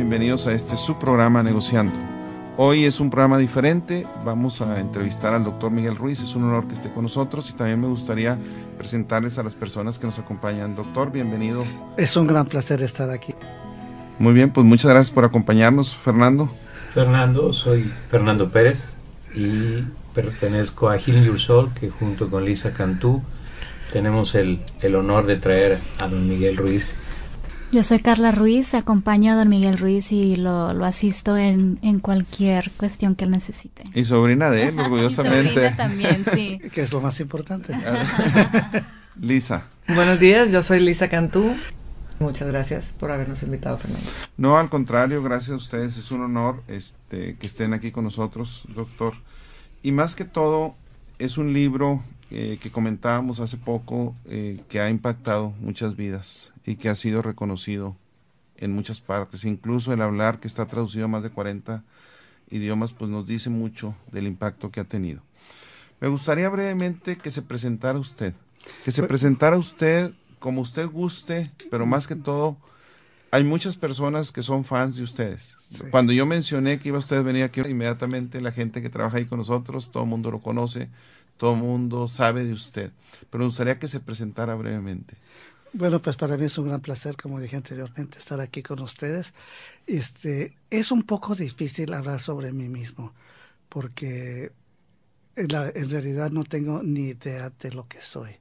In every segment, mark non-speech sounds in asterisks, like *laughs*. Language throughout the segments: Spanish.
Bienvenidos a este subprograma Negociando. Hoy es un programa diferente. Vamos a entrevistar al doctor Miguel Ruiz. Es un honor que esté con nosotros y también me gustaría presentarles a las personas que nos acompañan. Doctor, bienvenido. Es un gran placer estar aquí. Muy bien, pues muchas gracias por acompañarnos, Fernando. Fernando, soy Fernando Pérez y pertenezco a Healing Your Soul, que junto con Lisa Cantú tenemos el, el honor de traer a don Miguel Ruiz yo soy Carla Ruiz, acompaño a don Miguel Ruiz y lo, lo asisto en, en, cualquier cuestión que él necesite. Y sobrina de él, *laughs* orgullosamente. sobrina también, sí. *laughs* que es lo más importante. *laughs* Lisa. Buenos días, yo soy Lisa Cantú. Muchas gracias por habernos invitado, Fernando. No, al contrario, gracias a ustedes. Es un honor este, que estén aquí con nosotros, doctor. Y más que todo, es un libro eh, que comentábamos hace poco eh, que ha impactado muchas vidas y que ha sido reconocido en muchas partes. Incluso el hablar que está traducido a más de 40 idiomas, pues nos dice mucho del impacto que ha tenido. Me gustaría brevemente que se presentara usted, que se presentara usted como usted guste, pero más que todo, hay muchas personas que son fans de ustedes. Cuando yo mencioné que iba usted a venir aquí, inmediatamente la gente que trabaja ahí con nosotros, todo el mundo lo conoce, todo el mundo sabe de usted, pero me gustaría que se presentara brevemente. Bueno, pues para mí es un gran placer, como dije anteriormente, estar aquí con ustedes. Este, es un poco difícil hablar sobre mí mismo, porque en, la, en realidad no tengo ni idea de lo que soy.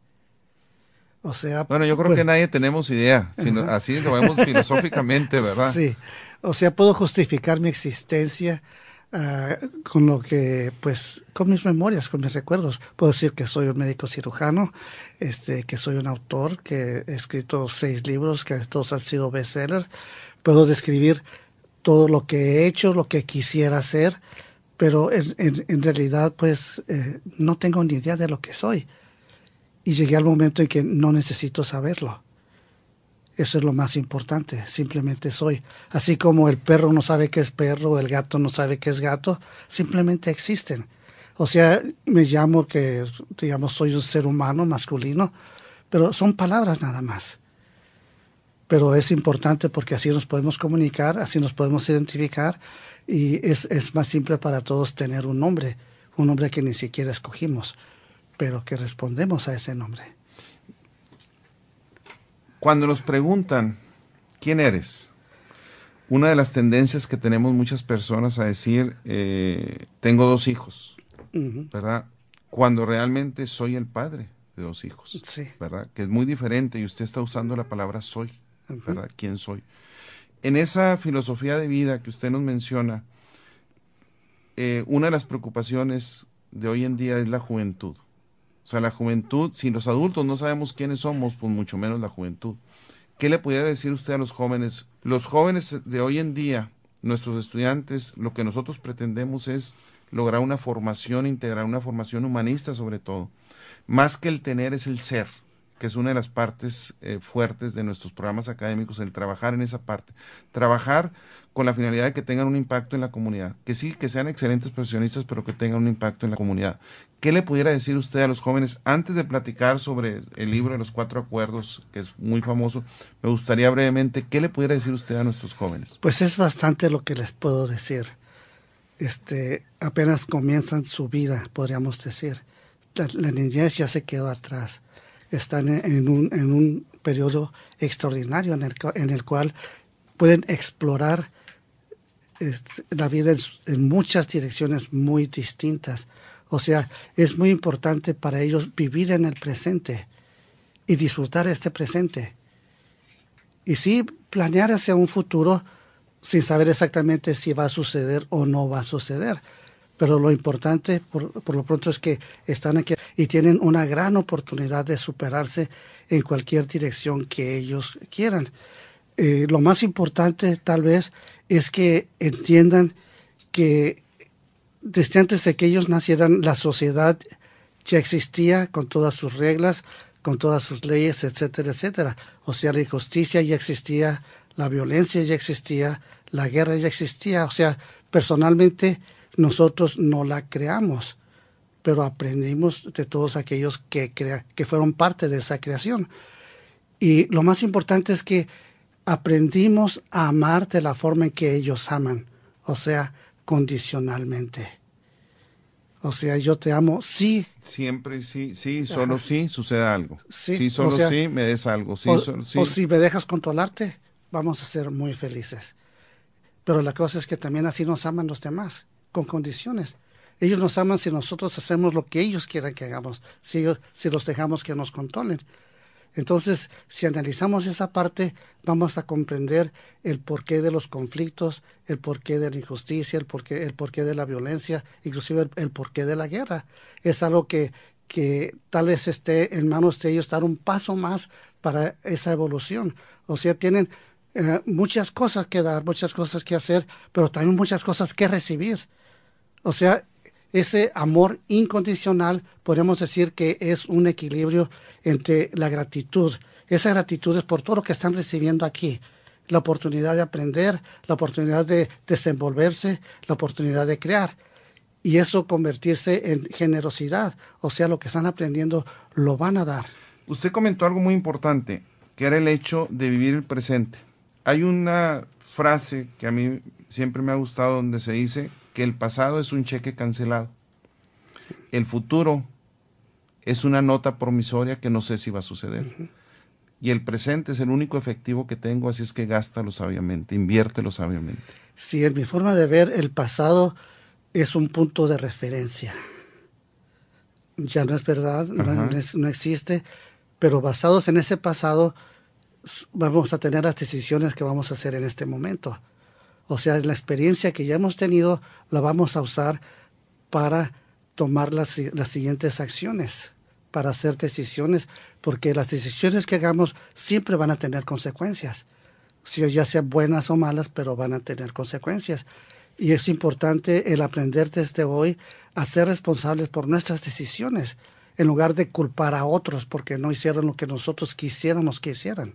O sea, bueno, yo creo pues, que nadie tenemos idea, sino, así lo vemos filosóficamente, ¿verdad? Sí, o sea, puedo justificar mi existencia Uh, con lo que, pues, con mis memorias, con mis recuerdos. Puedo decir que soy un médico cirujano, este, que soy un autor, que he escrito seis libros, que todos han sido bestsellers. Puedo describir todo lo que he hecho, lo que quisiera hacer, pero en, realidad, pues, eh, no tengo ni idea de lo que soy. Y llegué al momento en que no necesito saberlo. Eso es lo más importante, simplemente soy. Así como el perro no sabe qué es perro, el gato no sabe qué es gato, simplemente existen. O sea, me llamo que, digamos, soy un ser humano masculino, pero son palabras nada más. Pero es importante porque así nos podemos comunicar, así nos podemos identificar y es, es más simple para todos tener un nombre, un nombre que ni siquiera escogimos, pero que respondemos a ese nombre. Cuando nos preguntan, ¿quién eres? Una de las tendencias que tenemos muchas personas a decir, eh, tengo dos hijos, uh -huh. ¿verdad? Cuando realmente soy el padre de dos hijos, sí. ¿verdad? Que es muy diferente y usted está usando la palabra soy, uh -huh. ¿verdad? ¿Quién soy? En esa filosofía de vida que usted nos menciona, eh, una de las preocupaciones de hoy en día es la juventud. O sea, la juventud, si los adultos no sabemos quiénes somos, pues mucho menos la juventud. ¿Qué le pudiera decir usted a los jóvenes? Los jóvenes de hoy en día, nuestros estudiantes, lo que nosotros pretendemos es lograr una formación integral, una formación humanista sobre todo. Más que el tener es el ser, que es una de las partes eh, fuertes de nuestros programas académicos, el trabajar en esa parte. Trabajar con la finalidad de que tengan un impacto en la comunidad. Que sí, que sean excelentes profesionistas, pero que tengan un impacto en la comunidad. ¿Qué le pudiera decir usted a los jóvenes antes de platicar sobre el libro de los cuatro acuerdos, que es muy famoso? Me gustaría brevemente, ¿qué le pudiera decir usted a nuestros jóvenes? Pues es bastante lo que les puedo decir. Este, apenas comienzan su vida, podríamos decir. La, la niñez ya se quedó atrás. Están en, un, en un periodo extraordinario en el, cual pueden explorar la vida en, muchas direcciones muy distintas. O sea, es muy importante para ellos vivir en el presente y disfrutar este presente. Y sí, planear hacia un futuro sin saber exactamente si va a suceder o no va a suceder. Pero lo importante, por, por lo pronto, es que están aquí y tienen una gran oportunidad de superarse en cualquier dirección que ellos quieran. Eh, lo más importante, tal vez, es que entiendan que desde antes de que ellos nacieran, la sociedad ya existía con todas sus reglas, con todas sus leyes, etcétera, etcétera. O sea, la injusticia ya existía, la violencia ya existía, la guerra ya existía. O sea, personalmente nosotros no la creamos, pero aprendimos de todos aquellos que, crea que fueron parte de esa creación. Y lo más importante es que aprendimos a amar de la forma en que ellos aman, o sea, condicionalmente. O sea, yo te amo, sí. Siempre sí, sí, solo sí sucede algo. Sí, solo sí me des algo. Sí, o, sí. o si me dejas controlarte, vamos a ser muy felices. Pero la cosa es que también así nos aman los demás, con condiciones. Ellos nos aman si nosotros hacemos lo que ellos quieran que hagamos, si, si los dejamos que nos controlen. Entonces, si analizamos esa parte, vamos a comprender el porqué de los conflictos, el porqué de la injusticia, el porqué, el porqué de la violencia, inclusive el, porqué de la guerra. Es algo que, que tal vez esté en manos de ellos dar un paso más para esa evolución. O sea, tienen eh, muchas cosas que dar, muchas cosas que hacer, pero también muchas cosas que recibir. O sea, ese amor incondicional, podemos decir que es un equilibrio entre la gratitud. Esa gratitud es por todo lo que están recibiendo aquí. La oportunidad de aprender, la oportunidad de desenvolverse, la oportunidad de crear. Y eso convertirse en generosidad. O sea, lo que están aprendiendo lo van a dar. Usted comentó algo muy importante, que era el hecho de vivir el presente. Hay una frase que a mí siempre me ha gustado donde se dice que el pasado es un cheque cancelado. El futuro es una nota promisoria que no sé si va a suceder. Y el presente es el único efectivo que tengo, así es que gástalo sabiamente, inviértelo sabiamente. Sí, en mi forma de ver, el pasado es un punto de referencia. Ya no es verdad, no, existe, pero basados en ese pasado vamos a tener las decisiones que vamos a hacer en este momento. O sea, la experiencia que ya hemos tenido la vamos a usar para tomar las, siguientes acciones, para hacer decisiones, porque las decisiones que hagamos siempre van a tener consecuencias, si ya sean buenas o malas, pero van a tener consecuencias. Y es importante el aprender desde hoy a ser responsables por nuestras decisiones, en lugar de culpar a otros porque no hicieron lo que nosotros quisiéramos que hicieran.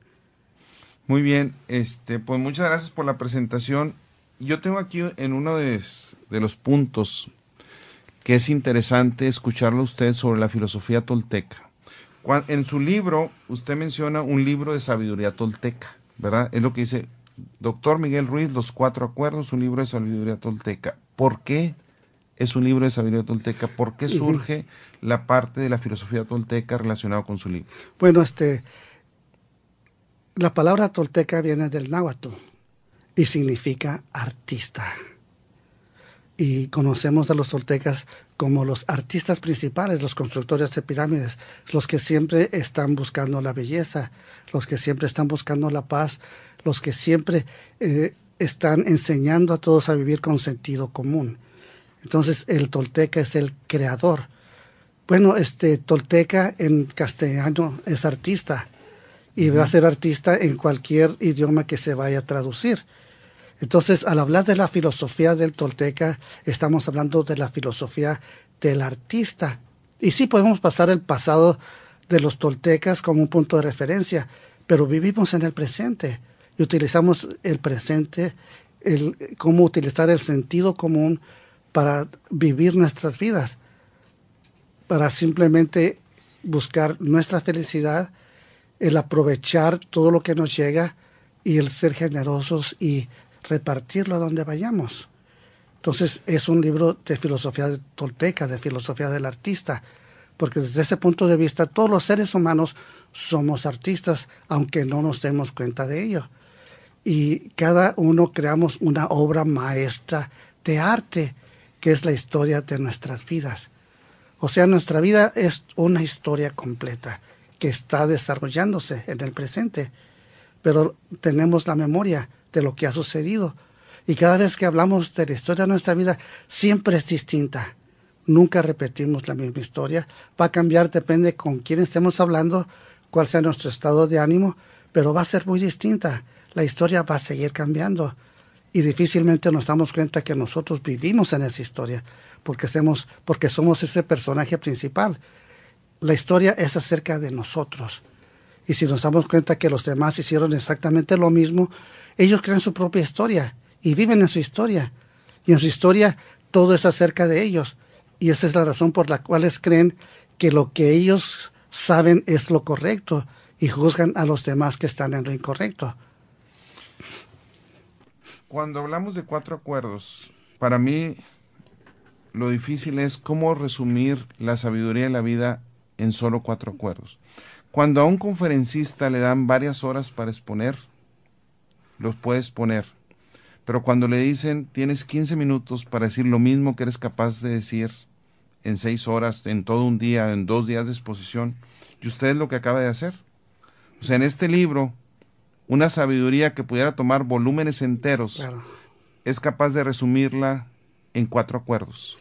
Muy bien, este, pues muchas gracias por la presentación yo tengo aquí en uno de, los puntos que es interesante escucharlo a usted sobre la filosofía tolteca. En su libro, usted menciona un libro de sabiduría tolteca, ¿verdad? Es lo que dice doctor Miguel Ruiz, Los Cuatro Acuerdos, un libro de sabiduría tolteca. ¿Por qué es un libro de sabiduría tolteca? ¿Por qué surge la parte de la filosofía tolteca relacionada con su libro? Bueno, este, la palabra tolteca viene del náhuatl y significa artista. Y conocemos a los toltecas como los artistas principales, los constructores de pirámides, los que siempre están buscando la belleza, los que siempre están buscando la paz, los que siempre eh, están enseñando a todos a vivir con sentido común. Entonces el tolteca es el creador. Bueno, este tolteca en castellano es artista y va a ser artista en cualquier idioma que se vaya a traducir. Entonces, al hablar de la filosofía del tolteca, estamos hablando de la filosofía del artista. Y sí podemos pasar el pasado de los toltecas como un punto de referencia, pero vivimos en el presente y utilizamos el presente, el, cómo utilizar el sentido común para vivir nuestras vidas, para simplemente buscar nuestra felicidad, el aprovechar todo lo que nos llega y el ser generosos y repartirlo a donde vayamos. Entonces es un libro de filosofía tolteca, de filosofía del artista, porque desde ese punto de vista todos los seres humanos somos artistas, aunque no nos demos cuenta de ello. Y cada uno creamos una obra maestra de arte, que es la historia de nuestras vidas. O sea, nuestra vida es una historia completa que está desarrollándose en el presente, pero tenemos la memoria de lo que ha sucedido. Y cada vez que hablamos de la historia de nuestra vida, siempre es distinta. Nunca repetimos la misma historia. Va a cambiar, depende con quién estemos hablando, cuál sea nuestro estado de ánimo, pero va a ser muy distinta. La historia va a seguir cambiando. Y difícilmente nos damos cuenta que nosotros vivimos en esa historia, porque somos, porque somos ese personaje principal. La historia es acerca de nosotros. Y si nos damos cuenta que los demás hicieron exactamente lo mismo, ellos crean su propia historia y viven en su historia. Y en su historia todo es acerca de ellos. Y esa es la razón por la cual creen que lo que ellos saben es lo correcto y juzgan a los demás que están en lo incorrecto. Cuando hablamos de cuatro acuerdos, para mí lo difícil es cómo resumir la sabiduría de la vida en solo cuatro acuerdos. Cuando a un conferencista le dan varias horas para exponer, los puedes poner. Pero cuando le dicen tienes 15 minutos para decir lo mismo que eres capaz de decir en seis horas, en todo un día, en dos días de exposición, y usted es lo que acaba de hacer. O sea, en este libro, una sabiduría que pudiera tomar volúmenes enteros, es capaz de resumirla en cuatro acuerdos.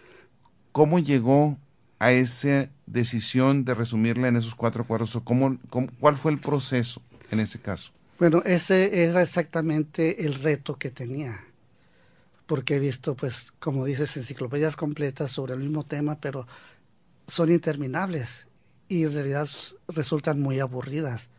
¿Cómo llegó a esa decisión de resumirla en esos cuatro acuerdos? ¿O cómo, cuál fue el proceso en ese caso? Bueno, ese era exactamente el reto que tenía, porque he visto, pues, como dices, enciclopedias completas sobre el mismo tema, pero son interminables y en realidad resultan muy aburridas.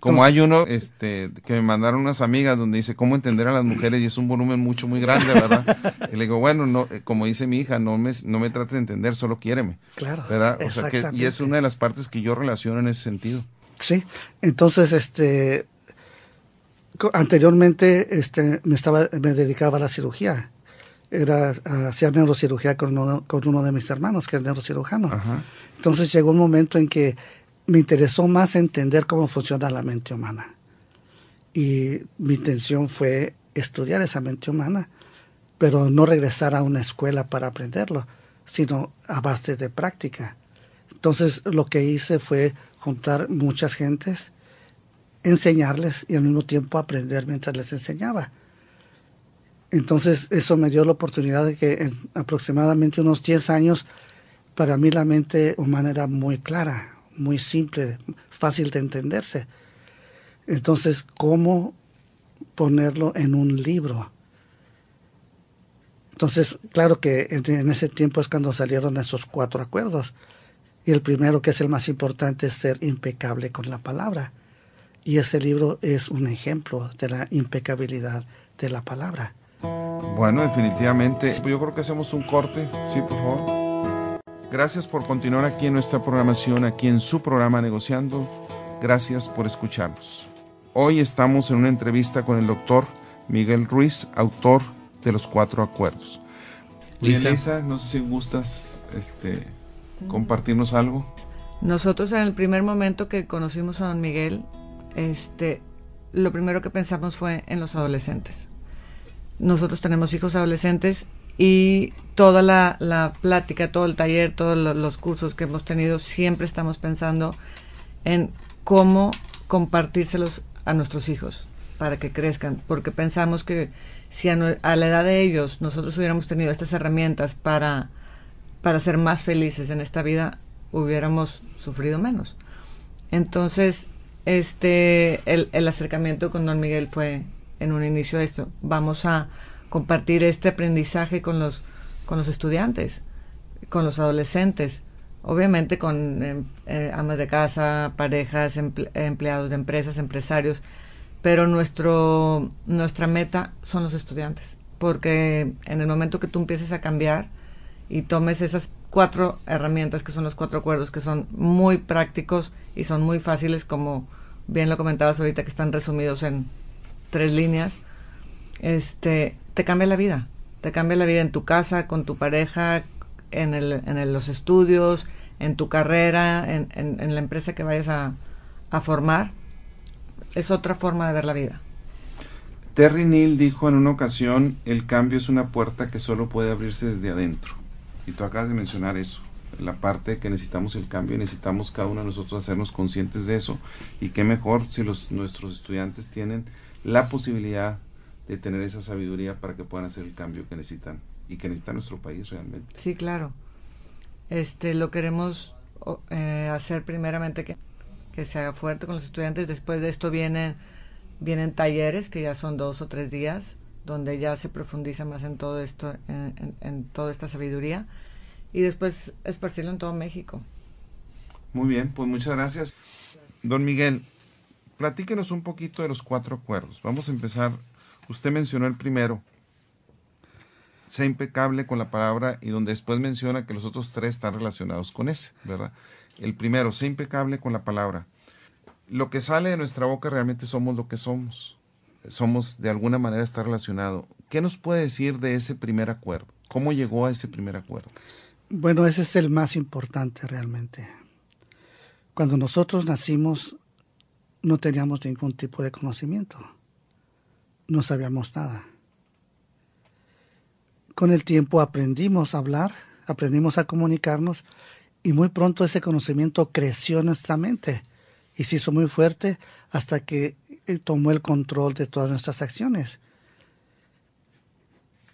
Como hay uno este, que me mandaron unas amigas donde dice cómo entender a las mujeres y es un volumen mucho, muy grande, ¿verdad? *laughs* y le digo, bueno, no, eh, como dice mi hija, no me, no me trates de entender, solo quiéreme. Claro. ¿verdad? O sea que, y es una de las partes que yo relaciono en ese sentido. Sí, entonces, este, anteriormente, este, me estaba, me dedicaba a la cirugía. Era, hacía neurocirugía con uno, con uno de mis hermanos, que es neurocirujano. Entonces llegó un momento en que me interesó más entender cómo funciona la mente humana. Y mi intención fue estudiar esa mente humana, pero no regresar a una escuela para aprenderlo, sino a base de práctica. Entonces lo que hice fue juntar muchas gentes, enseñarles y al mismo tiempo aprender mientras les enseñaba. Entonces eso me dio la oportunidad de que en aproximadamente unos 10 años, para mí la mente humana era muy clara, muy simple, fácil de entenderse. Entonces, ¿cómo ponerlo en un libro? Entonces, claro que en, ese tiempo es cuando salieron esos cuatro acuerdos. Y el primero, que es el más importante, es ser impecable con la palabra. Y ese libro es un ejemplo de la impecabilidad de la palabra. Bueno, definitivamente. Yo creo que hacemos un corte. Sí, por favor. Gracias por continuar aquí en nuestra programación, aquí en su programa Negociando. Gracias por escucharnos. Hoy estamos en una entrevista con el doctor Miguel Ruiz, autor de los cuatro acuerdos. Lisa, no sé si gustas este, compartirnos algo. Nosotros en el primer momento que conocimos a don Miguel, este, lo primero que pensamos fue en los adolescentes. Nosotros tenemos hijos adolescentes y toda la, plática, todo el taller, todos los cursos que hemos tenido, siempre estamos pensando en cómo compartírselos a nuestros hijos para que crezcan, porque pensamos que si a, la edad de ellos nosotros hubiéramos tenido estas herramientas para, para ser más felices en esta vida, hubiéramos sufrido menos. Entonces, este, el, el acercamiento con don Miguel fue en un inicio esto. Vamos a compartir este aprendizaje con los, con los estudiantes, con los adolescentes, obviamente con em, eh, amas de casa, parejas, empleados de empresas, empresarios, pero nuestro, nuestra meta son los estudiantes, porque en el momento que tú empieces a cambiar y tomes esas cuatro herramientas que son los cuatro acuerdos, que son muy prácticos y son muy fáciles, como bien lo comentabas ahorita, que están resumidos en tres líneas, este, te cambia la vida. Te cambia la vida en tu casa, con tu pareja, en, el, en los estudios, en tu carrera, en, en, la empresa que vayas a, a, formar. Es otra forma de ver la vida. Terry Neal dijo en una ocasión, el cambio es una puerta que solo puede abrirse desde adentro. Y tú acabas de mencionar eso, la parte que necesitamos el cambio, necesitamos cada uno de nosotros hacernos conscientes de eso. Y qué mejor si los, nuestros estudiantes tienen la posibilidad de tener esa sabiduría para que puedan hacer el cambio que necesitan y que necesita nuestro país realmente. Sí, claro. Este, lo queremos eh, hacer primeramente que, que se haga fuerte con los estudiantes. Después de esto vienen, vienen talleres que ya son dos o tres días, donde ya se profundiza más en todo esto, en, en toda esta sabiduría. Y después esparcirlo en todo México. Muy bien, pues muchas gracias. Don Miguel, platíquenos un poquito de los cuatro acuerdos. Vamos a empezar Usted mencionó el primero. Sea impecable con la palabra y donde después menciona que los otros tres están relacionados con ese, ¿verdad? El primero, sea impecable con la palabra. Lo que sale de nuestra boca realmente somos lo que somos. somos de alguna manera está relacionado. ¿Qué nos puede decir de ese primer acuerdo? ¿Cómo llegó a ese primer acuerdo? Bueno, ese es el más importante realmente. Cuando nosotros nacimos no teníamos ningún tipo de conocimiento, no sabíamos nada. Con el tiempo aprendimos a hablar, aprendimos a comunicarnos y muy pronto ese conocimiento creció en nuestra mente y se hizo muy fuerte hasta que eh, tomó el control de todas nuestras acciones.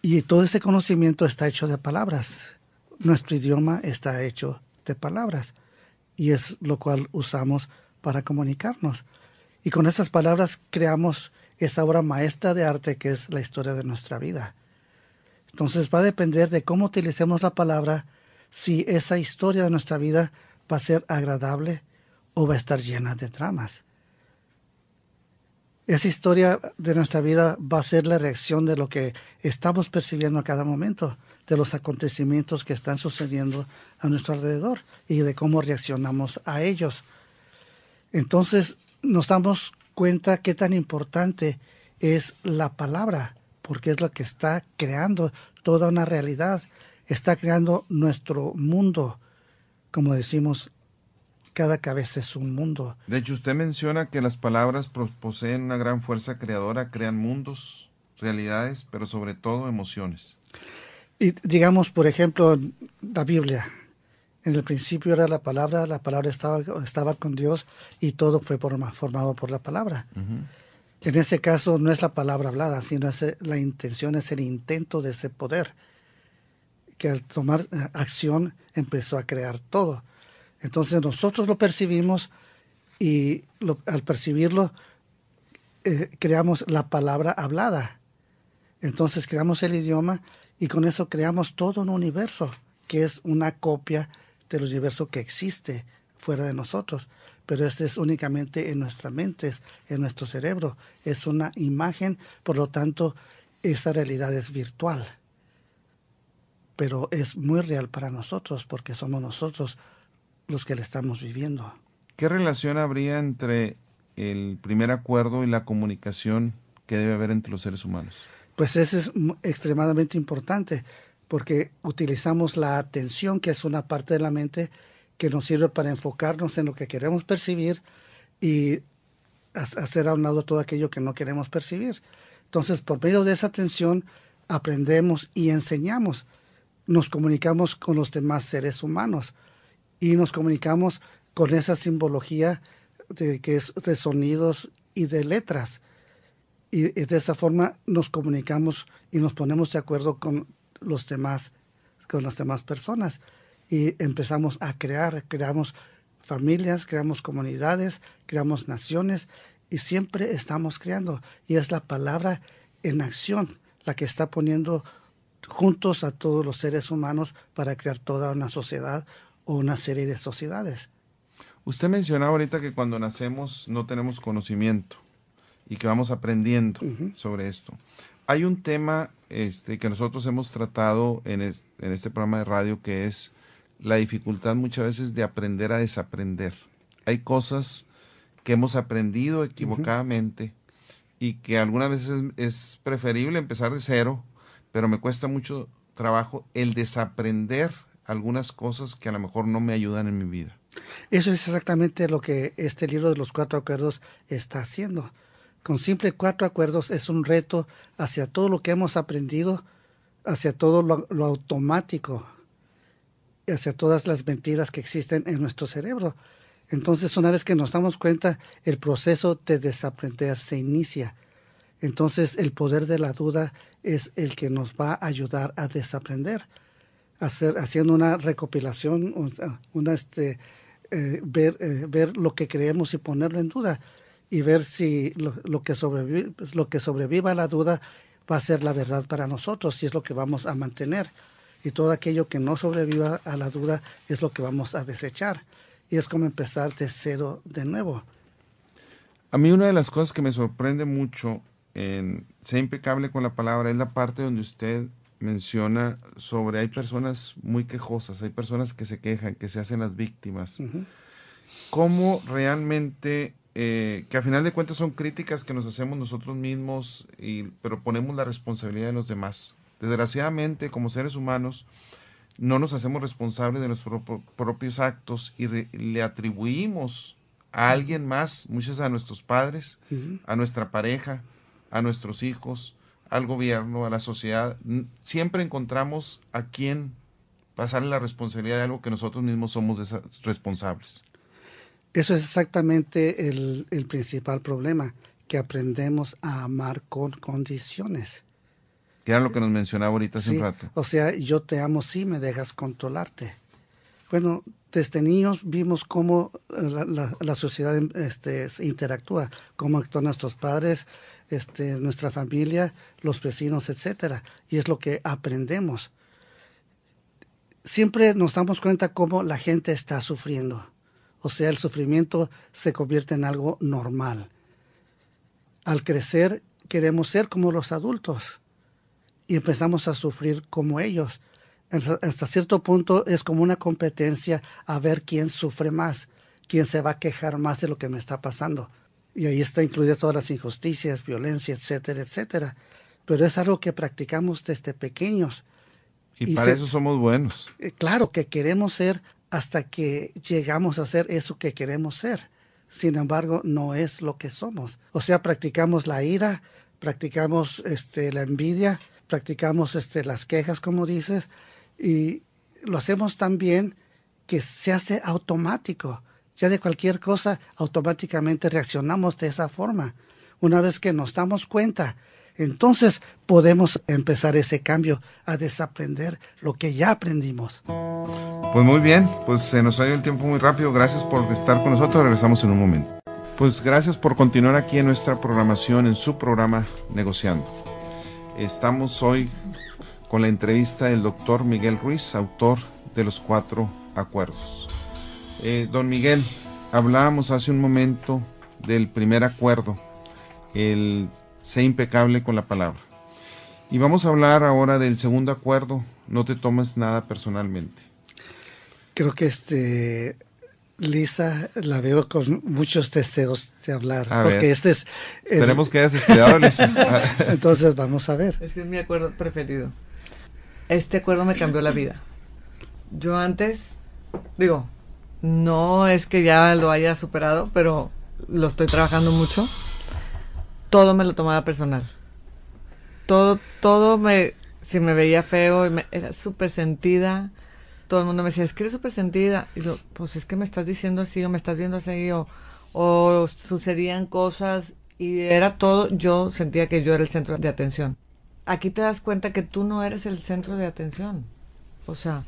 Y todo ese conocimiento está hecho de palabras. Nuestro idioma está hecho de palabras y es lo cual usamos para comunicarnos. Y con esas palabras creamos esa obra maestra de arte que es la historia de nuestra vida. Entonces va a depender de cómo utilicemos la palabra, si esa historia de nuestra vida va a ser agradable o va a estar llena de dramas. Esa historia de nuestra vida va a ser la reacción de lo que estamos percibiendo a cada momento, de los acontecimientos que están sucediendo a nuestro alrededor y de cómo reaccionamos a ellos. Entonces nos damos cuenta qué tan importante es la palabra, porque es lo que está creando toda una realidad, está creando nuestro mundo, como decimos cada cabeza es un mundo. De hecho, usted menciona que las palabras poseen una gran fuerza creadora, crean mundos, realidades, pero sobre todo emociones. Y digamos, por ejemplo, la Biblia. En el principio era la palabra, la palabra estaba, estaba con Dios y todo fue formado por la palabra. En ese caso no es la palabra hablada, sino es la intención, es el intento de ese poder, que al tomar eh, acción empezó a crear todo. Entonces nosotros lo percibimos y al percibirlo eh, creamos la palabra hablada. Entonces creamos el idioma y con eso creamos todo un universo que es una copia del universo que existe fuera de nosotros. Pero este es únicamente en nuestra mente, en nuestro cerebro. Es una imagen, por lo tanto, esa realidad es virtual. Pero es muy real para nosotros porque somos nosotros los que le estamos viviendo. ¿Qué relación habría entre el primer acuerdo y la comunicación que debe haber entre los seres humanos? Pues eso es extremadamente importante porque utilizamos la atención, que es una parte de la mente que nos sirve para enfocarnos en lo que queremos percibir y hacer a un lado todo aquello que no queremos percibir. Entonces, por medio de esa atención, aprendemos y enseñamos. Nos comunicamos con los demás seres humanos y nos comunicamos con esa simbología de, que es de sonidos y de letras. Y, de esa forma nos comunicamos y nos ponemos de acuerdo con los demás, con las demás personas. Y empezamos a crear, creamos familias, creamos comunidades, creamos naciones y siempre estamos creando. Y es la palabra en acción la que está poniendo juntos a todos los seres humanos para crear toda una sociedad, una serie de sociedades. Usted mencionaba ahorita que cuando nacemos no tenemos conocimiento y que vamos aprendiendo sobre esto. Hay un tema este, que nosotros hemos tratado en, en este programa de radio que es la dificultad muchas veces de aprender a desaprender. Hay cosas que hemos aprendido equivocadamente y que algunas veces es preferible empezar de cero, pero me cuesta mucho trabajo el desaprender algunas cosas que a lo mejor no me ayudan en mi vida. Eso es exactamente lo que este libro de los cuatro acuerdos está haciendo. Con simple cuatro acuerdos es un reto hacia todo lo que hemos aprendido, hacia todo lo, lo automático, hacia todas las mentiras que existen en nuestro cerebro. Entonces, una vez que nos damos cuenta, el proceso de desaprender se inicia. Entonces, el poder de la duda es el que nos va a ayudar a desaprender hacer, haciendo una recopilación, una, este, eh, ver, eh, ver lo que creemos y ponerlo en duda y ver si lo, que sobrevive, lo que sobreviva a la duda va a ser la verdad para nosotros y es lo que vamos a mantener. Y todo aquello que no sobreviva a la duda es lo que vamos a desechar. Y es como empezar de cero de nuevo. A mí una de las cosas que me sorprende mucho en ser impecable con la palabra es la parte donde usted menciona sobre hay personas muy quejosas, hay personas que se quejan, que se hacen las víctimas. ¿Cómo realmente eh, que a final de cuentas son críticas que nos hacemos nosotros mismos, y, pero ponemos la responsabilidad de los demás. Desgraciadamente, como seres humanos, no nos hacemos responsables de nuestros propios actos y le atribuimos a alguien más, muchas a nuestros padres, a nuestra pareja, a nuestros hijos, al gobierno, a la sociedad. Siempre encontramos a quien pasarle la responsabilidad de algo que nosotros mismos somos responsables. Eso es exactamente el, el principal problema, que aprendemos a amar con condiciones. Que era lo que nos mencionaba ahorita hace un rato. O sea, yo te amo si me dejas controlarte. Bueno, desde niños vimos cómo la, la, sociedad este, interactúa, cómo actúan nuestros padres, este, nuestra familia, los vecinos, etcétera. Y es lo que aprendemos. Siempre nos damos cuenta cómo la gente está sufriendo. O sea, el sufrimiento se convierte en algo normal. Al crecer queremos ser como los adultos y empezamos a sufrir como ellos. Hasta cierto punto es como una competencia a ver quién sufre más, quién se va a quejar más de lo que me está pasando. Y ahí está incluidas todas las injusticias, violencia, etcétera, etcétera. Pero es algo que practicamos desde pequeños. Y, para eso somos buenos. Eh, claro que queremos ser hasta que llegamos a ser eso que queremos ser. Sin embargo, no es lo que somos. O sea, practicamos la ira, practicamos este, la envidia, practicamos este, las quejas, como dices, y lo hacemos tan bien que se hace automático. Ya de cualquier cosa, automáticamente reaccionamos de esa forma. Una vez que nos damos cuenta, entonces podemos empezar ese cambio a desaprender lo que ya aprendimos. Pues muy bien, pues se nos ha ido el tiempo muy rápido. Gracias por estar con nosotros. Regresamos en un momento. Pues gracias por continuar aquí en nuestra programación, en su programa Negociando. Estamos hoy con la entrevista del doctor Miguel Ruiz, autor de los cuatro acuerdos. Eh, don Miguel, hablábamos hace un momento del primer acuerdo, el ser impecable con la palabra. Y vamos a hablar ahora del segundo acuerdo, no te tomes nada personalmente creo que este Lisa la veo con muchos deseos de hablar. porque este es. Esperemos que hayas estudiado, Lisa. *laughs* Entonces vamos a ver. Es que es mi acuerdo preferido. Este acuerdo me cambió la vida. Yo antes, digo, no es que ya lo haya superado, pero lo estoy trabajando mucho. Todo me lo tomaba personal. Todo, todo me, si me veía feo, era súper sentida todo el mundo me decía, es que eres súper sentida. Y yo, pues es que me estás diciendo así, o me estás viendo así, o, o sucedían cosas, y era todo, yo sentía que yo era el centro de atención. Aquí te das cuenta que tú no eres el centro de atención. O sea,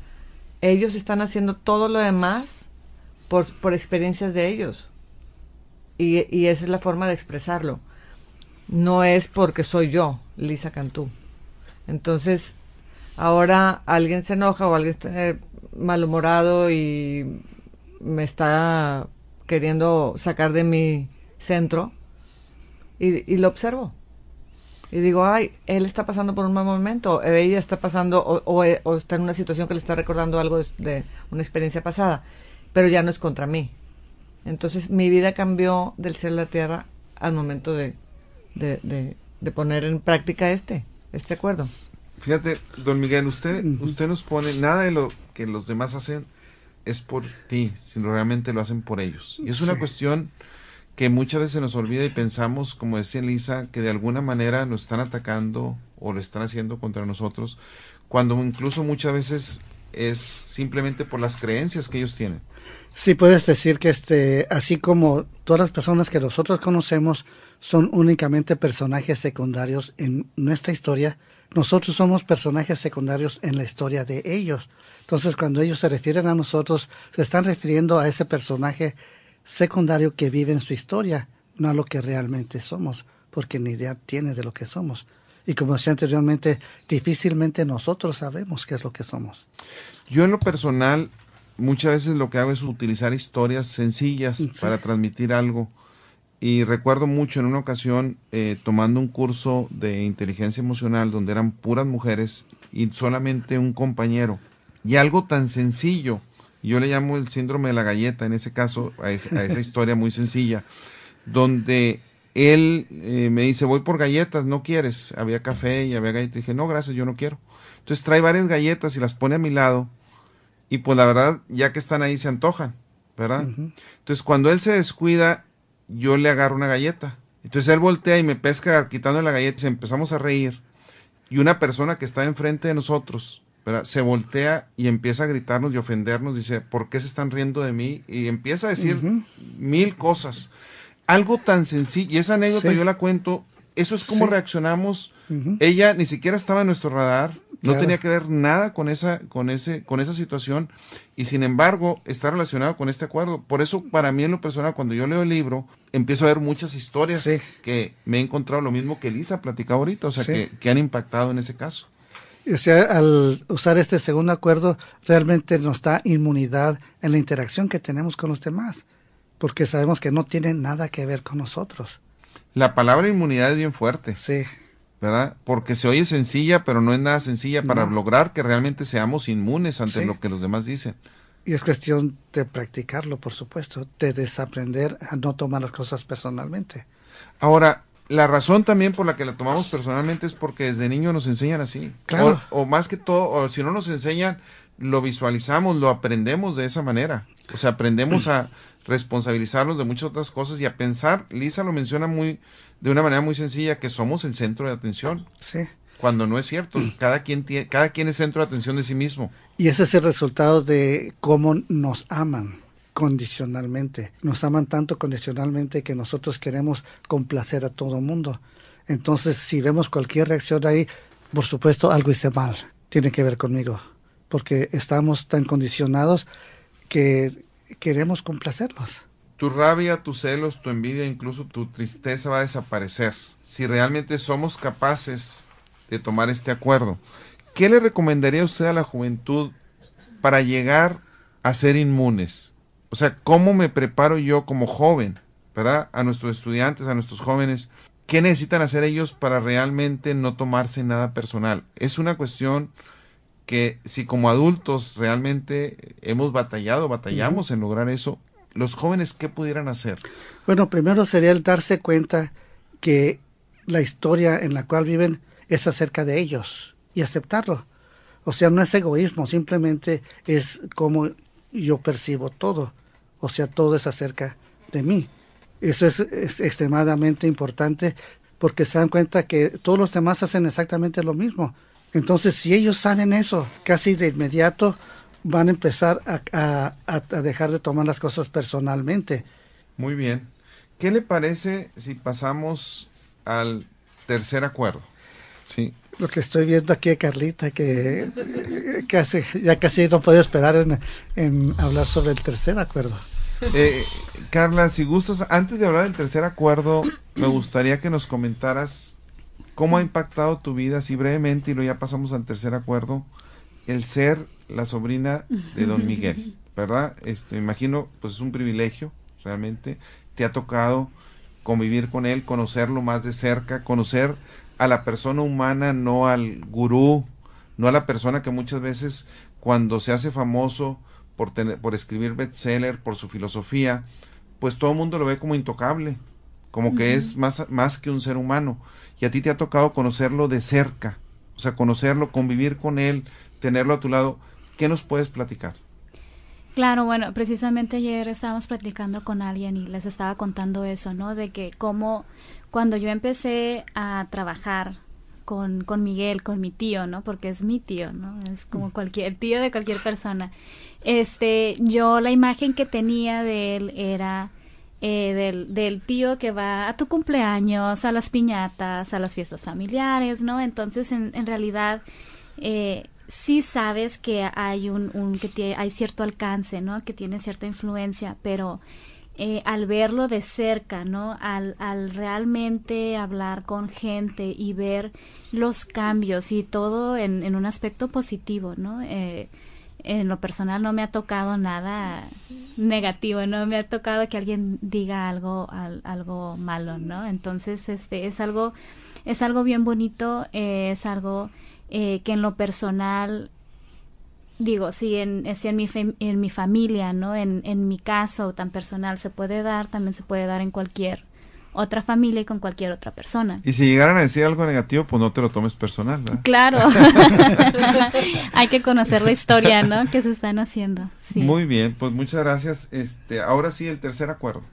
ellos están haciendo todo lo demás por, por experiencias de ellos. Y, esa es la forma de expresarlo. No es porque soy yo, Lisa Cantú. Entonces, ahora alguien se enoja o alguien está malhumorado y me está queriendo sacar de mi centro y, lo observo. Y digo, ay, él está pasando por un mal momento, ella está pasando o, está en una situación que le está recordando algo de, una experiencia pasada, pero ya no es contra mí. Entonces mi vida cambió del cielo a la tierra al momento de, de, de poner en práctica este, este acuerdo. Fíjate, don Miguel, usted, usted nos pone, nada de lo que los demás hacen es por ti, sino realmente lo hacen por ellos. Y es una cuestión que muchas veces nos olvida y pensamos, como decía Elisa, que de alguna manera nos están atacando o lo están haciendo contra nosotros, cuando incluso muchas veces es simplemente por las creencias que ellos tienen. Sí, puedes decir que este, así como todas las personas que nosotros conocemos son únicamente personajes secundarios en nuestra historia, nosotros somos personajes secundarios en la historia de ellos. Entonces, cuando ellos se refieren a nosotros, se están refiriendo a ese personaje secundario que vive en su historia, no a lo que realmente somos, porque ni idea tiene de lo que somos. Y como decía anteriormente, difícilmente nosotros sabemos qué es lo que somos. Yo en lo personal, muchas veces lo que hago es utilizar historias sencillas para transmitir algo y recuerdo mucho en una ocasión eh, tomando un curso de inteligencia emocional donde eran puras mujeres y solamente un compañero. Y algo tan sencillo, yo le llamo el síndrome de la galleta en ese caso, a, esa *laughs* historia muy sencilla, donde él eh, me dice, voy por galletas, ¿no quieres? Había café y había galletas. dije, no, gracias, yo no quiero. Entonces trae varias galletas y las pone a mi lado. Y pues la verdad, ya que están ahí, se antojan, ¿verdad? Entonces cuando él se descuida, yo le agarro una galleta. Entonces él voltea y me pesca quitando la galleta y empezamos a reír. Y una persona que está enfrente de nosotros, ¿verdad? se voltea y empieza a gritarnos y ofendernos. Dice, ¿por qué se están riendo de mí? Y empieza a decir mil cosas algo tan sencillo, y esa anécdota yo la cuento, eso es como reaccionamos. Ella ni siquiera estaba en nuestro radar, no tenía que ver nada con esa, con ese, con esa situación, y sin embargo está relacionado con este acuerdo. Por eso, para mí en lo personal, cuando yo leo el libro, empiezo a ver muchas historias que me he encontrado lo mismo que Elisa platicaba ahorita, o sea, que, que han impactado en ese caso. O sea, al usar este segundo acuerdo, realmente nos da inmunidad en la interacción que tenemos con los demás porque sabemos que no tiene nada que ver con nosotros. La palabra inmunidad es bien fuerte. Sí. ¿Verdad? Porque se oye sencilla, pero no es nada sencilla para lograr que realmente seamos inmunes ante lo que los demás dicen. Y es cuestión de practicarlo, por supuesto, de desaprender a no tomar las cosas personalmente. Ahora, la razón también por la que la tomamos personalmente es porque desde niño nos enseñan así. Claro. O, o más que todo, o si no nos enseñan, lo visualizamos, lo aprendemos de esa manera. O sea, aprendemos a, responsabilizarnos de muchas otras cosas y a pensar, Lisa lo menciona muy de una manera muy sencilla que somos el centro de atención. Sí. Cuando no es cierto, cada quien tiene, cada quien es centro de atención de sí mismo. Y ese es el resultado de cómo nos aman condicionalmente. Nos aman tanto condicionalmente que nosotros queremos complacer a todo el mundo. Entonces, si vemos cualquier reacción ahí, por supuesto, algo hice mal. Tiene que ver conmigo. Porque estamos tan condicionados que queremos complacerlos. Tu rabia, tus celos, tu envidia, incluso tu tristeza va a desaparecer si realmente somos capaces de tomar este acuerdo. ¿Qué le recomendaría usted a la juventud para llegar a ser inmunes? O sea, ¿cómo me preparo yo como joven, ¿verdad? A nuestros estudiantes, a nuestros jóvenes, ¿qué necesitan hacer ellos para realmente no tomarse nada personal? Es una cuestión que si como adultos realmente hemos batallado, batallamos en lograr eso, los jóvenes, ¿qué pudieran hacer? Bueno, primero sería el darse cuenta que la historia en la cual viven es acerca de ellos y aceptarlo. O sea, no es egoísmo, simplemente es como yo percibo todo. O sea, todo es acerca de mí. Eso es, es extremadamente importante porque se dan cuenta que todos los demás hacen exactamente lo mismo entonces, si ellos saben eso, casi de inmediato van a empezar a, dejar de tomar las cosas personalmente. Muy bien. ¿Qué le parece si pasamos al tercer acuerdo? Sí. Lo que estoy viendo aquí, Carlita, que casi, ya casi no puedo esperar en, hablar sobre el tercer acuerdo. Eh, Carla, si gustas, antes de hablar del tercer acuerdo, me gustaría que nos comentaras ¿Cómo ha impactado tu vida, así brevemente, y luego ya pasamos al tercer acuerdo, el ser la sobrina de don Miguel, ¿verdad? Este, me imagino, pues es un privilegio, realmente. Te ha tocado convivir con él, conocerlo más de cerca, conocer a la persona humana, no al gurú, no a la persona que muchas veces cuando se hace famoso por, tener, por escribir bestseller, por su filosofía, pues todo el mundo lo ve como intocable, como que es más, más que un ser humano y a ti te ha tocado conocerlo de cerca, o sea, conocerlo, convivir con él, tenerlo a tu lado. ¿Qué nos puedes platicar? Claro, bueno, precisamente ayer estábamos platicando con alguien y les estaba contando eso, ¿no? De que como cuando yo empecé a trabajar con, con Miguel, con mi tío, ¿no? Porque es mi tío, ¿no? Es como cualquier tío de cualquier persona. Este, yo la imagen que tenía de él era eh, del, del, tío que va a tu cumpleaños, a las piñatas, a las fiestas familiares, ¿no? Entonces, en, en realidad, eh, sí sabes que hay un, un que hay cierto alcance, ¿no? Que tiene cierta influencia, pero eh, al verlo de cerca, ¿no? Al, al realmente hablar con gente y ver los cambios y todo en, en un aspecto positivo, ¿no? Eh, en lo personal no me ha tocado nada negativo, no me ha tocado que alguien diga algo algo malo, ¿no? Entonces, este es algo es algo bien bonito, eh, es algo eh, que en lo personal digo, si en, si en mi, en mi familia, ¿no? En, en mi caso tan personal se puede dar, también se puede dar en cualquier otra familia y con cualquier otra persona. Y si llegaran a decir algo negativo, pues no te lo tomes personal, ¿verdad? Claro. *laughs* *laughs* Hay que conocer la historia, ¿no? Que se están haciendo. Muy bien, pues muchas gracias. Este, ahora sí, el tercer acuerdo.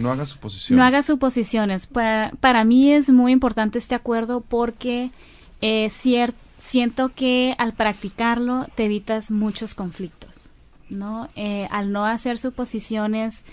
No haga suposiciones. No haga suposiciones. Para, para mí es muy importante este acuerdo porque eh, siento que al practicarlo te evitas muchos conflictos, ¿no? Eh, al no hacer suposiciones,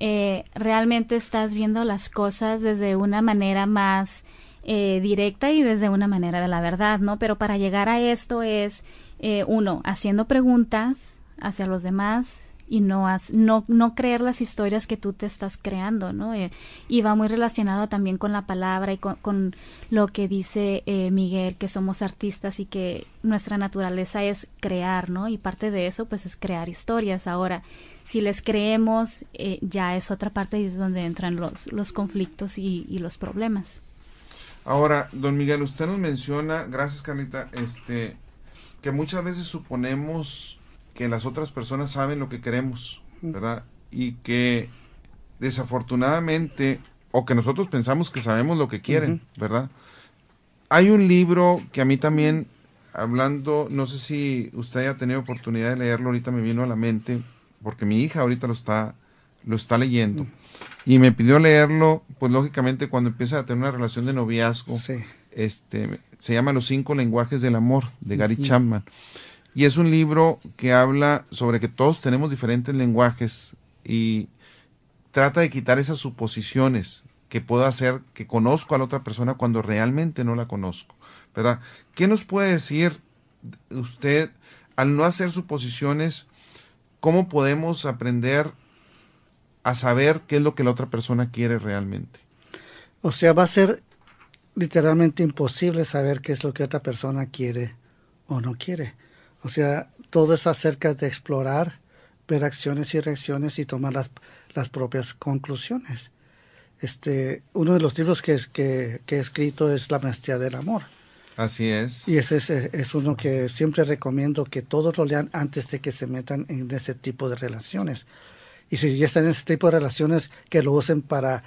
eh, realmente estás viendo las cosas desde una manera más eh, directa y desde una manera de la verdad, ¿no? Pero para llegar a esto es, eh, uno, haciendo preguntas hacia los demás, y no, no, no creer las historias que tú te estás creando, ¿no? Eh, y va muy relacionado también con la palabra y con, lo que dice eh, Miguel, que somos artistas y que nuestra naturaleza es crear, ¿no? Y parte de eso, pues, es crear historias. Ahora, si les creemos, eh, ya es otra parte y es donde entran los, los conflictos y, y los problemas. Ahora, don Miguel, usted nos menciona, gracias Carlita, este, que muchas veces suponemos que las otras personas saben lo que queremos, ¿verdad? Y que desafortunadamente, o que nosotros pensamos que sabemos lo que quieren, ¿verdad? Hay un libro que a mí también, hablando, no sé si usted haya tenido oportunidad de leerlo, ahorita me vino a la mente, porque mi hija ahorita lo está, lo está leyendo. Y me pidió leerlo, pues lógicamente cuando empieza a tener una relación de noviazgo, este, se llama Los cinco lenguajes del amor, de Gary Chapman. Y es un libro que habla sobre que todos tenemos diferentes lenguajes y trata de quitar esas suposiciones que puedo hacer que conozco a la otra persona cuando realmente no la conozco, ¿verdad? ¿Qué nos puede decir usted al no hacer suposiciones? ¿Cómo podemos aprender a saber qué es lo que la otra persona quiere realmente? O sea, va a ser literalmente imposible saber qué es lo que otra persona quiere o no quiere. O sea, todo es acerca de explorar, ver acciones y reacciones y tomar las, las propias conclusiones. Este, uno de los libros que, que, que he escrito es La maestría del amor. Así es. Y ese es, es, uno que siempre recomiendo que todos lo lean antes de que se metan en ese tipo de relaciones. Y si ya están en ese tipo de relaciones, que lo usen para,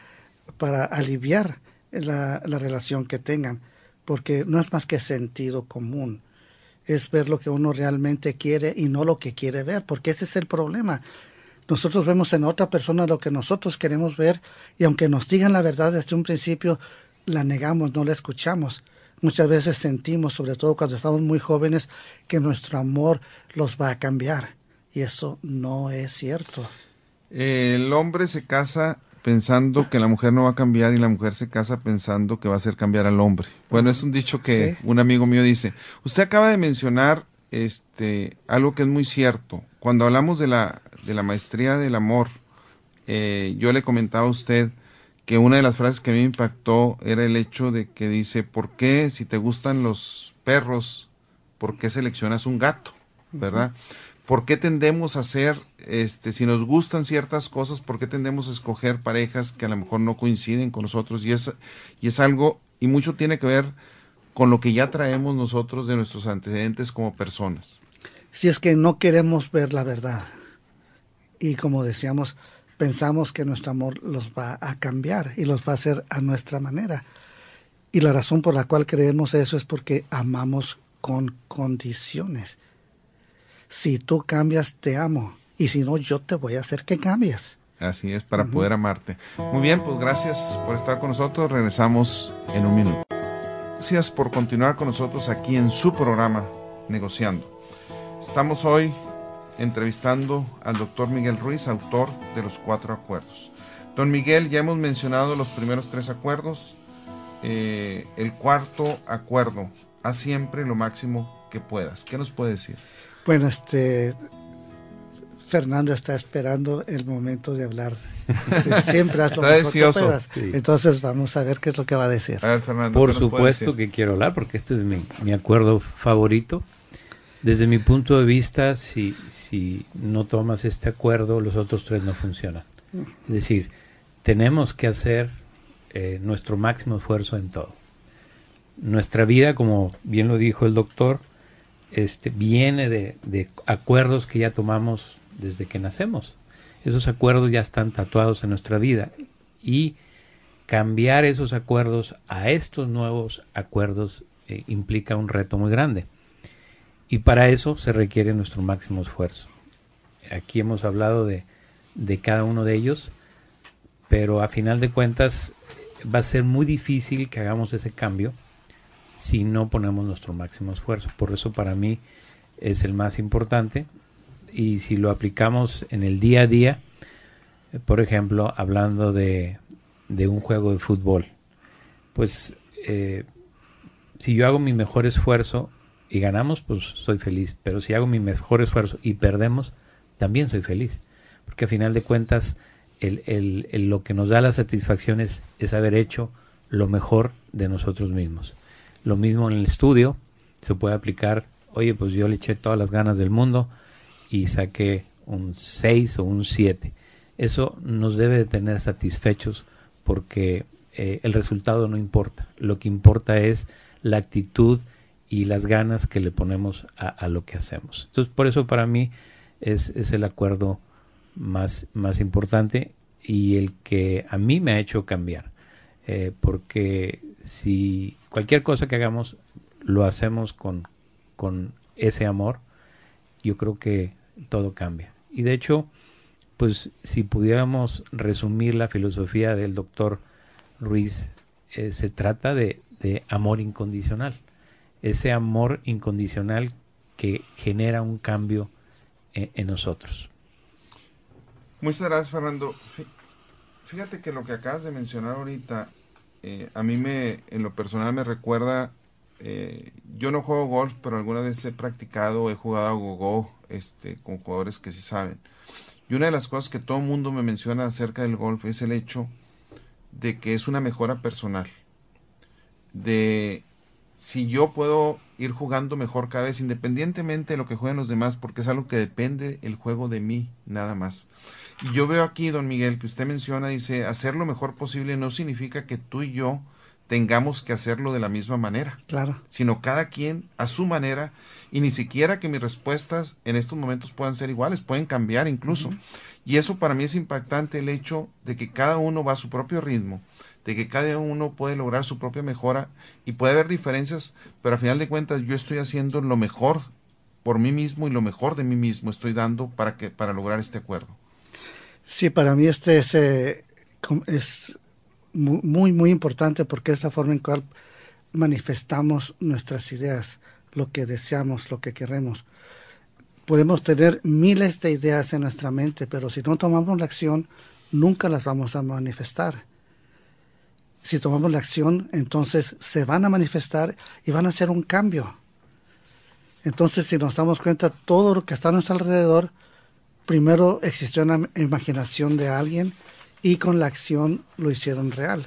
para aliviar la, la relación que tengan, porque no es más que sentido común es ver lo que uno realmente quiere y no lo que quiere ver, porque ese es el problema. Nosotros vemos en otra persona lo que nosotros queremos ver y aunque nos digan la verdad desde un principio, la negamos, no la escuchamos. Muchas veces sentimos, sobre todo cuando estamos muy jóvenes, que nuestro amor los va a cambiar y eso no es cierto. El hombre se casa pensando que la mujer no va a cambiar y la mujer se casa pensando que va a hacer cambiar al hombre. Bueno, es un dicho que un amigo mío dice. Usted acaba de mencionar este algo que es muy cierto. Cuando hablamos de la, de la maestría del amor, eh, yo le comentaba a usted que una de las frases que a mí me impactó era el hecho de que dice, ¿por qué si te gustan los perros, por qué seleccionas un gato? ¿Verdad? ¿Por qué tendemos a hacer, este, si nos gustan ciertas cosas, por qué tendemos a escoger parejas que a lo mejor no coinciden con nosotros? Y es, y es algo, y mucho tiene que ver con lo que ya traemos nosotros de nuestros antecedentes como personas. Si es que no queremos ver la verdad. Y como decíamos, pensamos que nuestro amor los va a cambiar y los va a hacer a nuestra manera. Y la razón por la cual creemos eso es porque amamos con condiciones si tú cambias, te amo. Y si no, yo te voy a hacer que cambies. Así es, para poder amarte. Muy bien, pues gracias por estar con nosotros. Regresamos en un minuto. Gracias por continuar con nosotros aquí en su programa Negociando. Estamos hoy entrevistando al doctor Miguel Ruiz, autor de los cuatro acuerdos. Don Miguel, ya hemos mencionado los primeros tres acuerdos. Eh, el cuarto acuerdo, haz siempre lo máximo que puedas. ¿Qué nos puede decir? Bueno, este Fernando está esperando el momento de hablar. *laughs* Siempre haz lo está Entonces vamos a ver qué es lo que va a decir. A ver, Fernando, Por supuesto que quiero hablar porque este es mi, mi, acuerdo favorito. Desde mi punto de vista, si, si no tomas este acuerdo, los otros tres no funcionan. Es decir, tenemos que hacer eh, nuestro máximo esfuerzo en todo. Nuestra vida, como bien lo dijo el doctor, este, viene de, acuerdos que ya tomamos desde que nacemos. Esos acuerdos ya están tatuados en nuestra vida y cambiar esos acuerdos a estos nuevos acuerdos eh, implica un reto muy grande. Y para eso se requiere nuestro máximo esfuerzo. Aquí hemos hablado de, de cada uno de ellos, pero a final de cuentas va a ser muy difícil que hagamos ese cambio si no ponemos nuestro máximo esfuerzo. Por eso para mí es el más importante y si lo aplicamos en el día a día, por ejemplo, hablando de, de un juego de fútbol, pues eh, si yo hago mi mejor esfuerzo y ganamos, pues soy feliz, pero si hago mi mejor esfuerzo y perdemos, también soy feliz, porque a final de cuentas el, el, lo que nos da la satisfacción es, es haber hecho lo mejor de nosotros mismos. Lo mismo en el estudio, se puede aplicar, oye, pues yo le eché todas las ganas del mundo y saqué un 6 o un 7. Eso nos debe de tener satisfechos porque eh, el resultado no importa. Lo que importa es la actitud y las ganas que le ponemos a, lo que hacemos. Entonces, por eso para mí es, es el acuerdo más, más importante y el que a mí me ha hecho cambiar. Eh, porque si cualquier cosa que hagamos lo hacemos con, con ese amor, yo creo que todo cambia. Y de hecho, pues si pudiéramos resumir la filosofía del doctor Ruiz, eh, se trata de, amor incondicional. Ese amor incondicional que genera un cambio en, nosotros. Muchas gracias, Fernando. Fíjate que lo que acabas de mencionar ahorita, eh, a mí me, en lo personal me recuerda, eh, yo no juego golf, pero alguna vez he practicado, he jugado a gogo, este, con jugadores que sí saben. Y una de las cosas que todo el mundo me menciona acerca del golf es el hecho de que es una mejora personal. De si yo puedo ir jugando mejor cada vez, independientemente de lo que jueguen los demás, porque es algo que depende el juego de mí, nada más. Y yo veo aquí, don Miguel, que usted menciona, dice, hacer lo mejor posible no significa que tú y yo tengamos que hacerlo de la misma manera. Claro. Sino cada quien a su manera y ni siquiera que mis respuestas en estos momentos puedan ser iguales, pueden cambiar incluso. Y eso para mí es impactante el hecho de que cada uno va a su propio ritmo, de que cada uno puede lograr su propia mejora y puede haber diferencias, pero al final de cuentas yo estoy haciendo lo mejor por mí mismo y lo mejor de mí mismo estoy dando para que para lograr este acuerdo. Sí, para mí este es, eh, es muy, muy importante porque es la forma en que manifestamos nuestras ideas, lo que deseamos, lo que queremos. Podemos tener miles de ideas en nuestra mente, pero si no tomamos la acción, nunca las vamos a manifestar. Si tomamos la acción, entonces se van a manifestar y van a hacer un cambio. Entonces, si nos damos cuenta, todo lo que está a nuestro alrededor, primero existió una imaginación de alguien y con la acción lo hicieron real.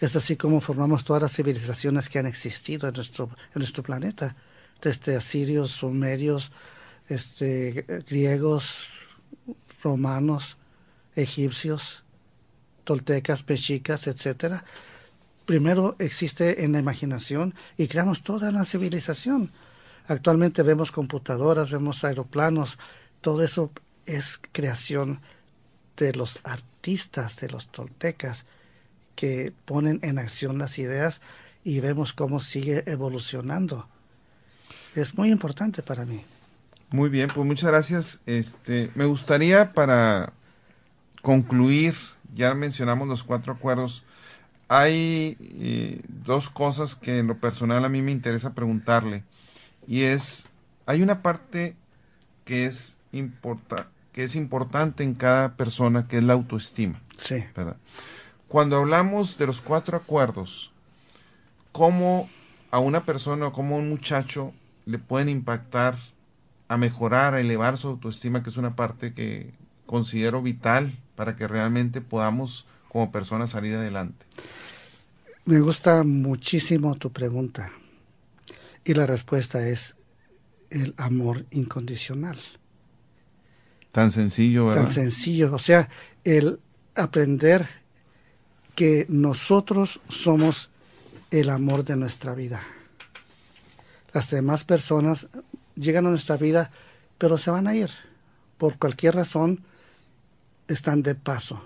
Es así como formamos todas las civilizaciones que han existido en nuestro, en nuestro planeta, desde asirios, sumerios, este, griegos, romanos, egipcios, toltecas, mexicas, etcétera. Primero existe en la imaginación y creamos toda una civilización. Actualmente vemos computadoras, vemos aeroplanos, todo eso es creación de los artistas, de los toltecas, que ponen en acción las ideas y vemos cómo sigue evolucionando. Es muy importante para mí. Muy bien, pues muchas gracias. Este, me gustaría para concluir, ya mencionamos los cuatro acuerdos, hay eh, dos cosas que en lo personal a mí me interesa preguntarle y es, hay una parte que es importante que es importante en cada persona, que es la autoestima. Sí. ¿verdad? Cuando hablamos de los cuatro acuerdos, ¿cómo a una persona o cómo a un muchacho le pueden impactar a mejorar, a elevar su autoestima, que es una parte que considero vital para que realmente podamos como personas salir adelante? Me gusta muchísimo tu pregunta y la respuesta es el amor incondicional. Tan sencillo, ¿verdad? Tan sencillo. O sea, el aprender que nosotros somos el amor de nuestra vida. Las demás personas llegan a nuestra vida, pero se van a ir. Por cualquier razón, están de paso.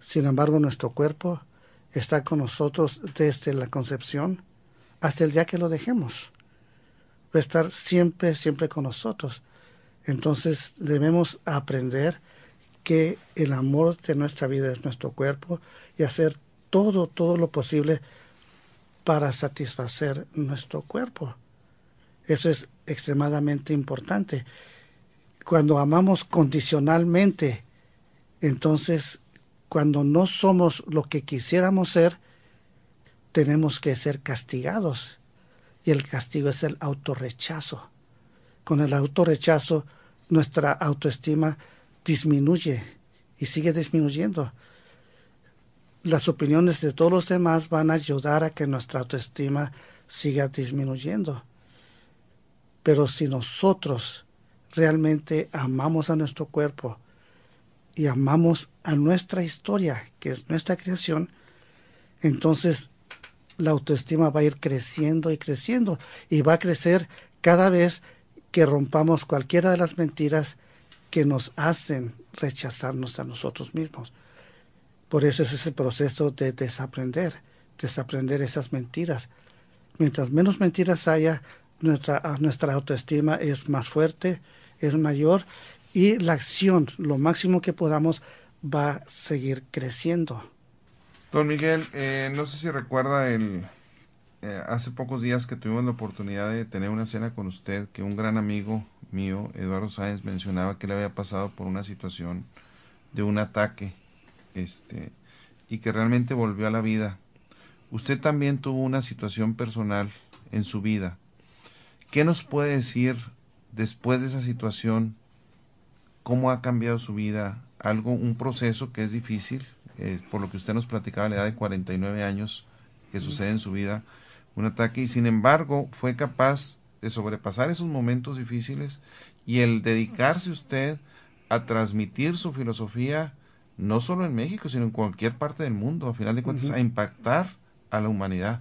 Sin embargo, nuestro cuerpo está con nosotros desde la concepción hasta el día que lo dejemos. Va a estar siempre, siempre con nosotros. Entonces debemos aprender que el amor de nuestra vida es nuestro cuerpo y hacer todo, todo lo posible para satisfacer nuestro cuerpo. Eso es extremadamente importante. Cuando amamos condicionalmente, entonces cuando no somos lo que quisiéramos ser, tenemos que ser castigados. Y el castigo es el autorrechazo. Con el autorrechazo, nuestra autoestima disminuye y sigue disminuyendo. Las opiniones de todos los demás van a ayudar a que nuestra autoestima siga disminuyendo. Pero si nosotros realmente amamos a nuestro cuerpo y amamos a nuestra historia, que es nuestra creación, entonces la autoestima va a ir creciendo y creciendo y va a crecer cada vez que rompamos cualquiera de las mentiras que nos hacen rechazarnos a nosotros mismos. Por eso es ese proceso de desaprender, desaprender esas mentiras. Mientras menos mentiras haya, nuestra, nuestra autoestima es más fuerte, es mayor y la acción, lo máximo que podamos, va a seguir creciendo. Don Miguel, eh, no sé si recuerda el eh, hace pocos días que tuvimos la oportunidad de tener una cena con usted, que un gran amigo mío, Eduardo Sáenz, mencionaba que le había pasado por una situación de un ataque, este, y que realmente volvió a la vida. Usted también tuvo una situación personal en su vida. ¿Qué nos puede decir después de esa situación? ¿Cómo ha cambiado su vida? Algo, un proceso que es difícil, eh, por lo que usted nos platicaba a la edad de 49 años que sucede en su vida, un ataque, y sin embargo fue capaz de sobrepasar esos momentos difíciles y el dedicarse usted a transmitir su filosofía, no solo en México, sino en cualquier parte del mundo, a final de cuentas, a impactar a la humanidad.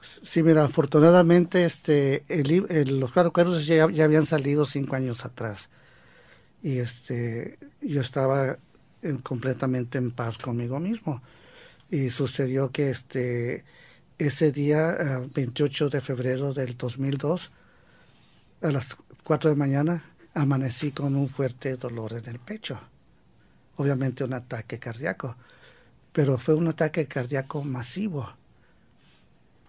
Sí, mira, afortunadamente este, el, los cuernos ya, ya habían salido cinco años atrás y este, yo estaba completamente en paz conmigo mismo. Y sucedió que este, ese día, 28 de febrero del 2002, a las 4 de mañana, amanecí con un fuerte dolor en el pecho. Obviamente un ataque cardíaco, pero fue un ataque cardíaco masivo.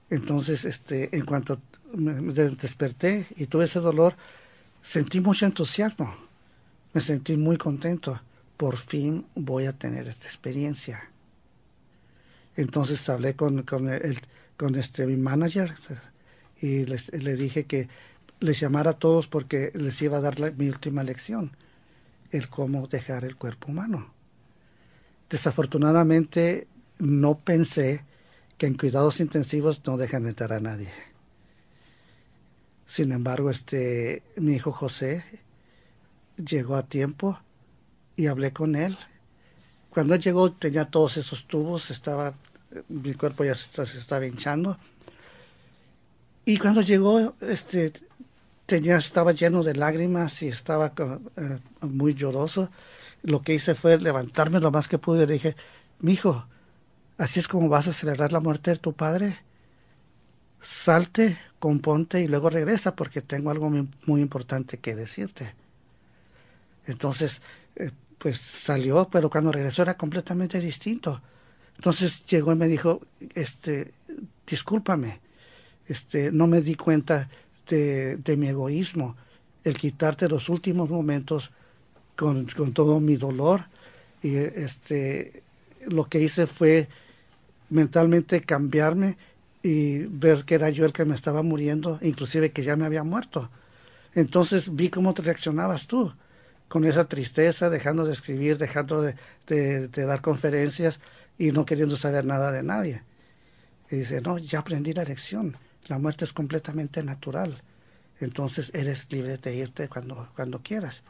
Entonces, este, en cuanto me desperté y tuve ese dolor, sentí mucho entusiasmo. Me sentí muy contento por fin voy a tener esta experiencia. Entonces hablé con, con, este, mi manager y les, le dije que les llamara a todos porque les iba a dar mi última lección, el cómo dejar el cuerpo humano. Desafortunadamente no pensé que en cuidados intensivos no dejan entrar a nadie. Sin embargo, este, mi hijo José llegó a tiempo y hablé con él. Cuando él llegó tenía todos esos tubos, estaba, mi cuerpo ya se, estaba hinchando. Y cuando llegó, este, tenía, estaba lleno de lágrimas y estaba eh, muy lloroso. Lo que hice fue levantarme lo más que pude y le dije, mi hijo, así es como vas a celebrar la muerte de tu padre. Salte, componte y luego regresa porque tengo algo muy, importante que decirte. Entonces, eh, pues salió, pero cuando regresó era completamente distinto. Entonces llegó y me dijo, este, discúlpame, este, no me di cuenta de, mi egoísmo, el quitarte los últimos momentos con, con, todo mi dolor. Y este, lo que hice fue mentalmente cambiarme y ver que era yo el que me estaba muriendo, inclusive que ya me había muerto. Entonces vi cómo te reaccionabas tú con esa tristeza, dejando de escribir, dejando de, dar conferencias y no queriendo saber nada de nadie. Y dice, no, ya aprendí la lección, la muerte es completamente natural, entonces eres libre de irte cuando, cuando quieras.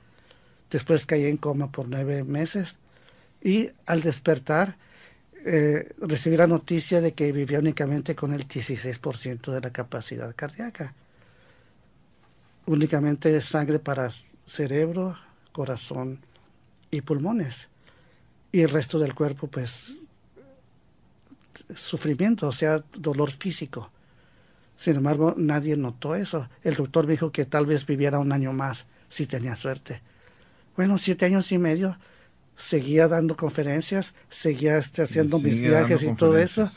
Después caí en coma por nueve meses y al despertar eh, recibí la noticia de que vivía únicamente con el 16% de la capacidad cardíaca. Únicamente sangre para cerebro, corazón y pulmones. Y el resto del cuerpo, pues, sufrimiento, o sea, dolor físico. Sin embargo, nadie notó eso. El doctor me dijo que tal vez viviera un año más si tenía suerte. Bueno, siete años y medio, seguía dando conferencias, seguía este, haciendo mis viajes y todo eso,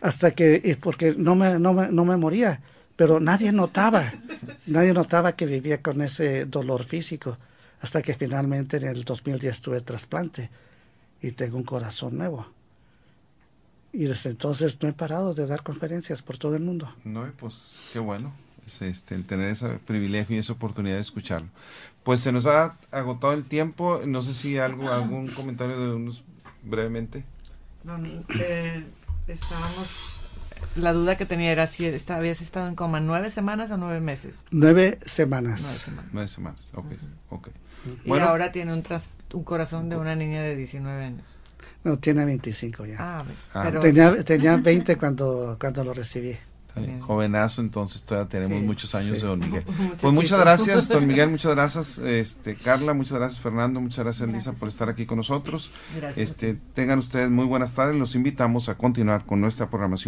hasta que, porque no me, no me, no me moría, pero nadie notaba, nadie notaba que vivía con ese dolor físico, hasta que finalmente en el 2010 tuve trasplante y tengo un corazón nuevo. Y desde entonces no he parado de dar conferencias por todo el mundo. No, pues qué bueno este, el tener ese privilegio y esa oportunidad de escucharlo. Pues se nos ha agotado el tiempo. No sé si algo, algún comentario de unos brevemente. Eh, estábamos. La duda que tenía era si habías estado en coma nueve semanas o nueve meses. Nueve semanas. Nueve semanas. ok. okay. Y bueno, ahora tiene un, un corazón de una niña de 19 años. No, tiene 25 ya. Ah, ah. pero... tenía, tenía 20 cuando, cuando lo recibí. Jovenazo, entonces todavía tenemos muchos años de Don Miguel. *laughs* pues muchas gracias, Don *laughs* Miguel, muchas gracias, este, Carla, muchas gracias, Fernando, muchas gracias, Lisa, por estar aquí con nosotros. Este, tengan ustedes muy buenas tardes, los invitamos a continuar con nuestra programación.